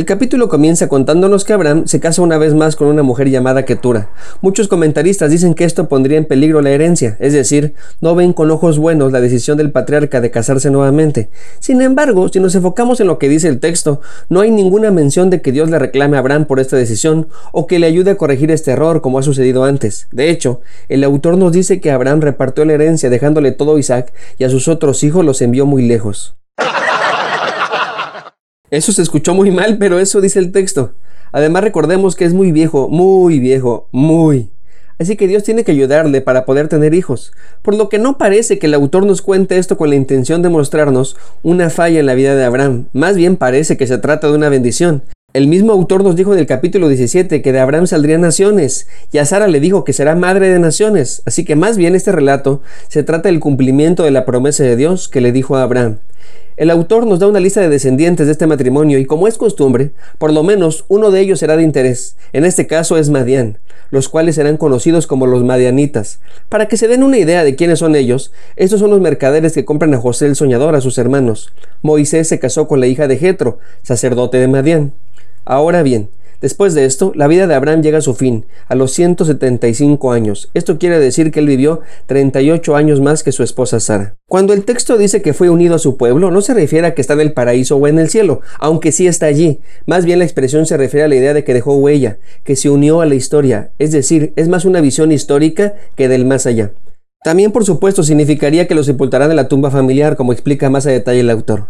El capítulo comienza contándonos que Abraham se casa una vez más con una mujer llamada Ketura. Muchos comentaristas dicen que esto pondría en peligro la herencia, es decir, no ven con ojos buenos la decisión del patriarca de casarse nuevamente. Sin embargo, si nos enfocamos en lo que dice el texto, no hay ninguna mención de que Dios le reclame a Abraham por esta decisión o que le ayude a corregir este error como ha sucedido antes. De hecho, el autor nos dice que Abraham repartió la herencia dejándole todo a Isaac y a sus otros hijos los envió muy lejos. Eso se escuchó muy mal, pero eso dice el texto. Además recordemos que es muy viejo, muy viejo, muy. Así que Dios tiene que ayudarle para poder tener hijos. Por lo que no parece que el autor nos cuente esto con la intención de mostrarnos una falla en la vida de Abraham. Más bien parece que se trata de una bendición. El mismo autor nos dijo en el capítulo 17 que de Abraham saldrían naciones, y a Sara le dijo que será madre de naciones. Así que más bien este relato se trata del cumplimiento de la promesa de Dios que le dijo a Abraham. El autor nos da una lista de descendientes de este matrimonio y como es costumbre, por lo menos uno de ellos será de interés. En este caso es Madián, los cuales serán conocidos como los Madianitas. Para que se den una idea de quiénes son ellos, estos son los mercaderes que compran a José el soñador a sus hermanos. Moisés se casó con la hija de Jetro, sacerdote de Madián. Ahora bien, Después de esto, la vida de Abraham llega a su fin, a los 175 años. Esto quiere decir que él vivió 38 años más que su esposa Sara. Cuando el texto dice que fue unido a su pueblo, no se refiere a que está en el paraíso o en el cielo, aunque sí está allí. Más bien la expresión se refiere a la idea de que dejó huella, que se unió a la historia, es decir, es más una visión histórica que del más allá. También, por supuesto, significaría que lo sepultarán en la tumba familiar, como explica más a detalle el autor.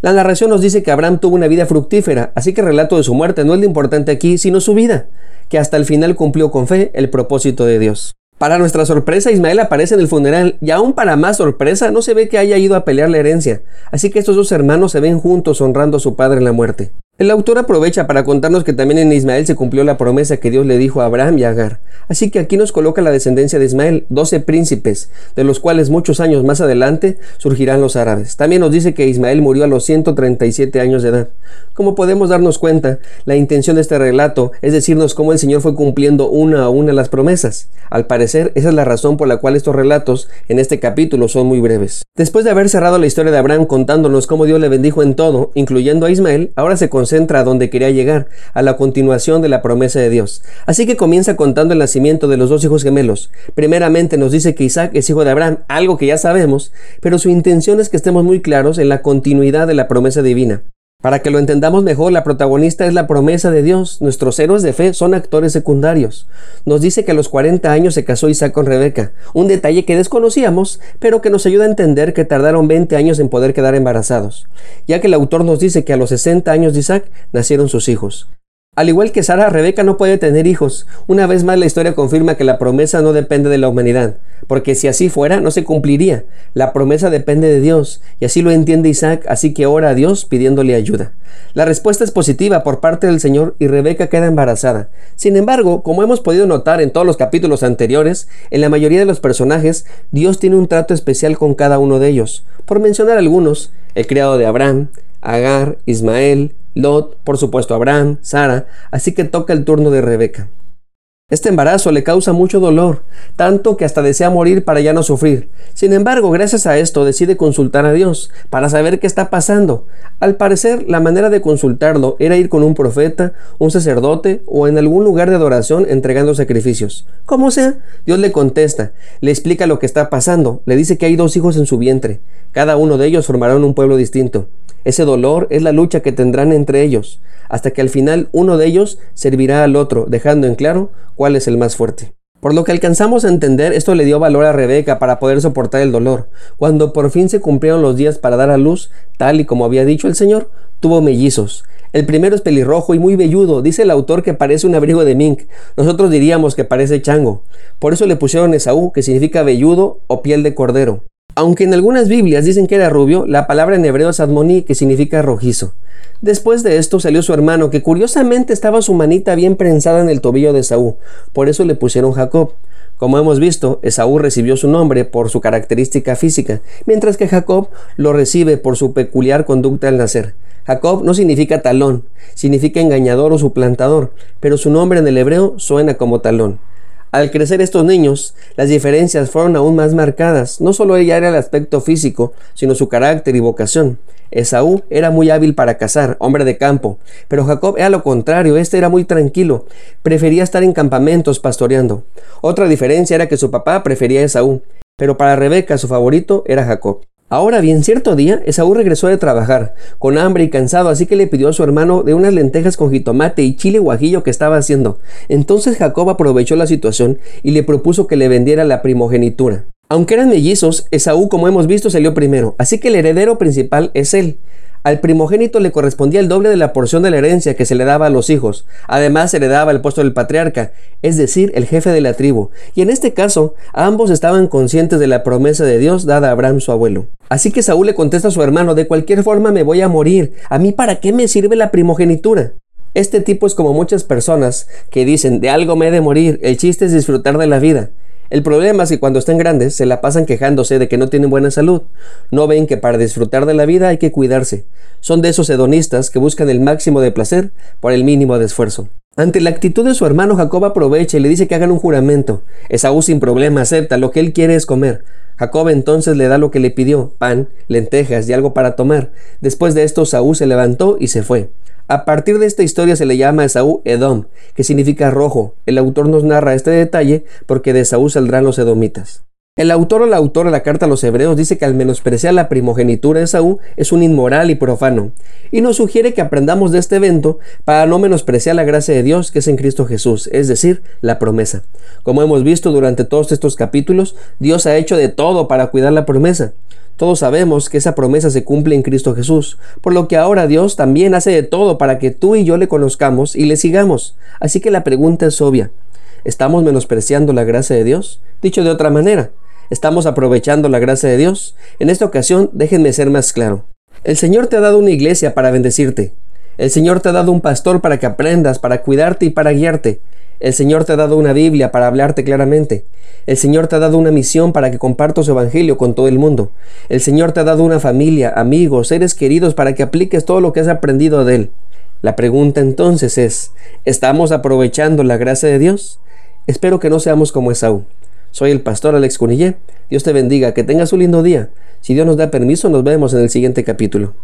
La narración nos dice que Abraham tuvo una vida fructífera, así que el relato de su muerte no es lo importante aquí, sino su vida, que hasta el final cumplió con fe el propósito de Dios. Para nuestra sorpresa, Ismael aparece en el funeral y aún para más sorpresa no se ve que haya ido a pelear la herencia, así que estos dos hermanos se ven juntos honrando a su padre en la muerte. El autor aprovecha para contarnos que también en Ismael se cumplió la promesa que Dios le dijo a Abraham y a Agar. Así que aquí nos coloca la descendencia de Ismael, doce príncipes, de los cuales muchos años más adelante surgirán los árabes. También nos dice que Ismael murió a los 137 años de edad. Como podemos darnos cuenta, la intención de este relato es decirnos cómo el Señor fue cumpliendo una a una las promesas. Al parecer, esa es la razón por la cual estos relatos en este capítulo son muy breves. Después de haber cerrado la historia de Abraham contándonos cómo Dios le bendijo en todo, incluyendo a Ismael, ahora se a donde quería llegar, a la continuación de la promesa de Dios. Así que comienza contando el nacimiento de los dos hijos gemelos. Primeramente nos dice que Isaac es hijo de Abraham, algo que ya sabemos, pero su intención es que estemos muy claros en la continuidad de la promesa divina. Para que lo entendamos mejor, la protagonista es la promesa de Dios. Nuestros héroes de fe son actores secundarios. Nos dice que a los 40 años se casó Isaac con Rebeca, un detalle que desconocíamos, pero que nos ayuda a entender que tardaron 20 años en poder quedar embarazados, ya que el autor nos dice que a los 60 años de Isaac nacieron sus hijos. Al igual que Sara, Rebeca no puede tener hijos. Una vez más la historia confirma que la promesa no depende de la humanidad, porque si así fuera no se cumpliría. La promesa depende de Dios, y así lo entiende Isaac, así que ora a Dios pidiéndole ayuda. La respuesta es positiva por parte del Señor y Rebeca queda embarazada. Sin embargo, como hemos podido notar en todos los capítulos anteriores, en la mayoría de los personajes, Dios tiene un trato especial con cada uno de ellos. Por mencionar algunos, el criado de Abraham, Agar, Ismael, Lot, por supuesto Abraham, Sara, así que toca el turno de Rebeca. Este embarazo le causa mucho dolor, tanto que hasta desea morir para ya no sufrir. Sin embargo, gracias a esto decide consultar a Dios para saber qué está pasando. Al parecer, la manera de consultarlo era ir con un profeta, un sacerdote o en algún lugar de adoración entregando sacrificios. Como sea, Dios le contesta, le explica lo que está pasando, le dice que hay dos hijos en su vientre. Cada uno de ellos formarán un pueblo distinto. Ese dolor es la lucha que tendrán entre ellos, hasta que al final uno de ellos servirá al otro, dejando en claro cuál es el más fuerte. Por lo que alcanzamos a entender, esto le dio valor a Rebeca para poder soportar el dolor. Cuando por fin se cumplieron los días para dar a luz, tal y como había dicho el Señor, tuvo mellizos. El primero es pelirrojo y muy velludo. Dice el autor que parece un abrigo de mink. Nosotros diríamos que parece chango. Por eso le pusieron Esaú, que significa velludo o piel de cordero. Aunque en algunas Biblias dicen que era rubio, la palabra en hebreo es admoní, que significa rojizo. Después de esto salió su hermano, que curiosamente estaba su manita bien prensada en el tobillo de Esaú. Por eso le pusieron Jacob. Como hemos visto, Esaú recibió su nombre por su característica física, mientras que Jacob lo recibe por su peculiar conducta al nacer. Jacob no significa talón, significa engañador o suplantador, pero su nombre en el hebreo suena como talón. Al crecer estos niños, las diferencias fueron aún más marcadas. No solo ella era el aspecto físico, sino su carácter y vocación. Esaú era muy hábil para cazar, hombre de campo, pero Jacob era lo contrario, este era muy tranquilo, prefería estar en campamentos pastoreando. Otra diferencia era que su papá prefería Esaú, pero para Rebeca su favorito era Jacob. Ahora bien, cierto día, Esaú regresó de trabajar, con hambre y cansado, así que le pidió a su hermano de unas lentejas con jitomate y chile guajillo que estaba haciendo. Entonces Jacob aprovechó la situación y le propuso que le vendiera la primogenitura. Aunque eran mellizos, Esaú, como hemos visto, salió primero, así que el heredero principal es él. Al primogénito le correspondía el doble de la porción de la herencia que se le daba a los hijos. Además se le daba el puesto del patriarca, es decir, el jefe de la tribu. Y en este caso, ambos estaban conscientes de la promesa de Dios dada a Abraham su abuelo. Así que Saúl le contesta a su hermano, de cualquier forma me voy a morir. ¿A mí para qué me sirve la primogenitura? Este tipo es como muchas personas que dicen, de algo me he de morir, el chiste es disfrutar de la vida. El problema es que cuando están grandes se la pasan quejándose de que no tienen buena salud. No ven que para disfrutar de la vida hay que cuidarse. Son de esos hedonistas que buscan el máximo de placer por el mínimo de esfuerzo. Ante la actitud de su hermano, Jacob aprovecha y le dice que hagan un juramento. Esaú sin problema acepta, lo que él quiere es comer. Jacob entonces le da lo que le pidió, pan, lentejas y algo para tomar. Después de esto, Saúl se levantó y se fue. A partir de esta historia se le llama a Esaú Edom, que significa rojo. El autor nos narra este detalle porque de Esaú saldrán los edomitas. El autor o la autora de la carta a los hebreos dice que al menospreciar la primogenitura de Esaú es un inmoral y profano, y nos sugiere que aprendamos de este evento para no menospreciar la gracia de Dios que es en Cristo Jesús, es decir, la promesa. Como hemos visto durante todos estos capítulos, Dios ha hecho de todo para cuidar la promesa. Todos sabemos que esa promesa se cumple en Cristo Jesús, por lo que ahora Dios también hace de todo para que tú y yo le conozcamos y le sigamos. Así que la pregunta es obvia. ¿Estamos menospreciando la gracia de Dios? Dicho de otra manera, ¿estamos aprovechando la gracia de Dios? En esta ocasión, déjenme ser más claro. El Señor te ha dado una iglesia para bendecirte. El Señor te ha dado un pastor para que aprendas, para cuidarte y para guiarte. El Señor te ha dado una Biblia para hablarte claramente. El Señor te ha dado una misión para que compartas su evangelio con todo el mundo. El Señor te ha dado una familia, amigos, seres queridos para que apliques todo lo que has aprendido de Él. La pregunta entonces es, ¿estamos aprovechando la gracia de Dios? Espero que no seamos como Esaú. Soy el pastor Alex Cunillé. Dios te bendiga, que tengas un lindo día. Si Dios nos da permiso, nos vemos en el siguiente capítulo.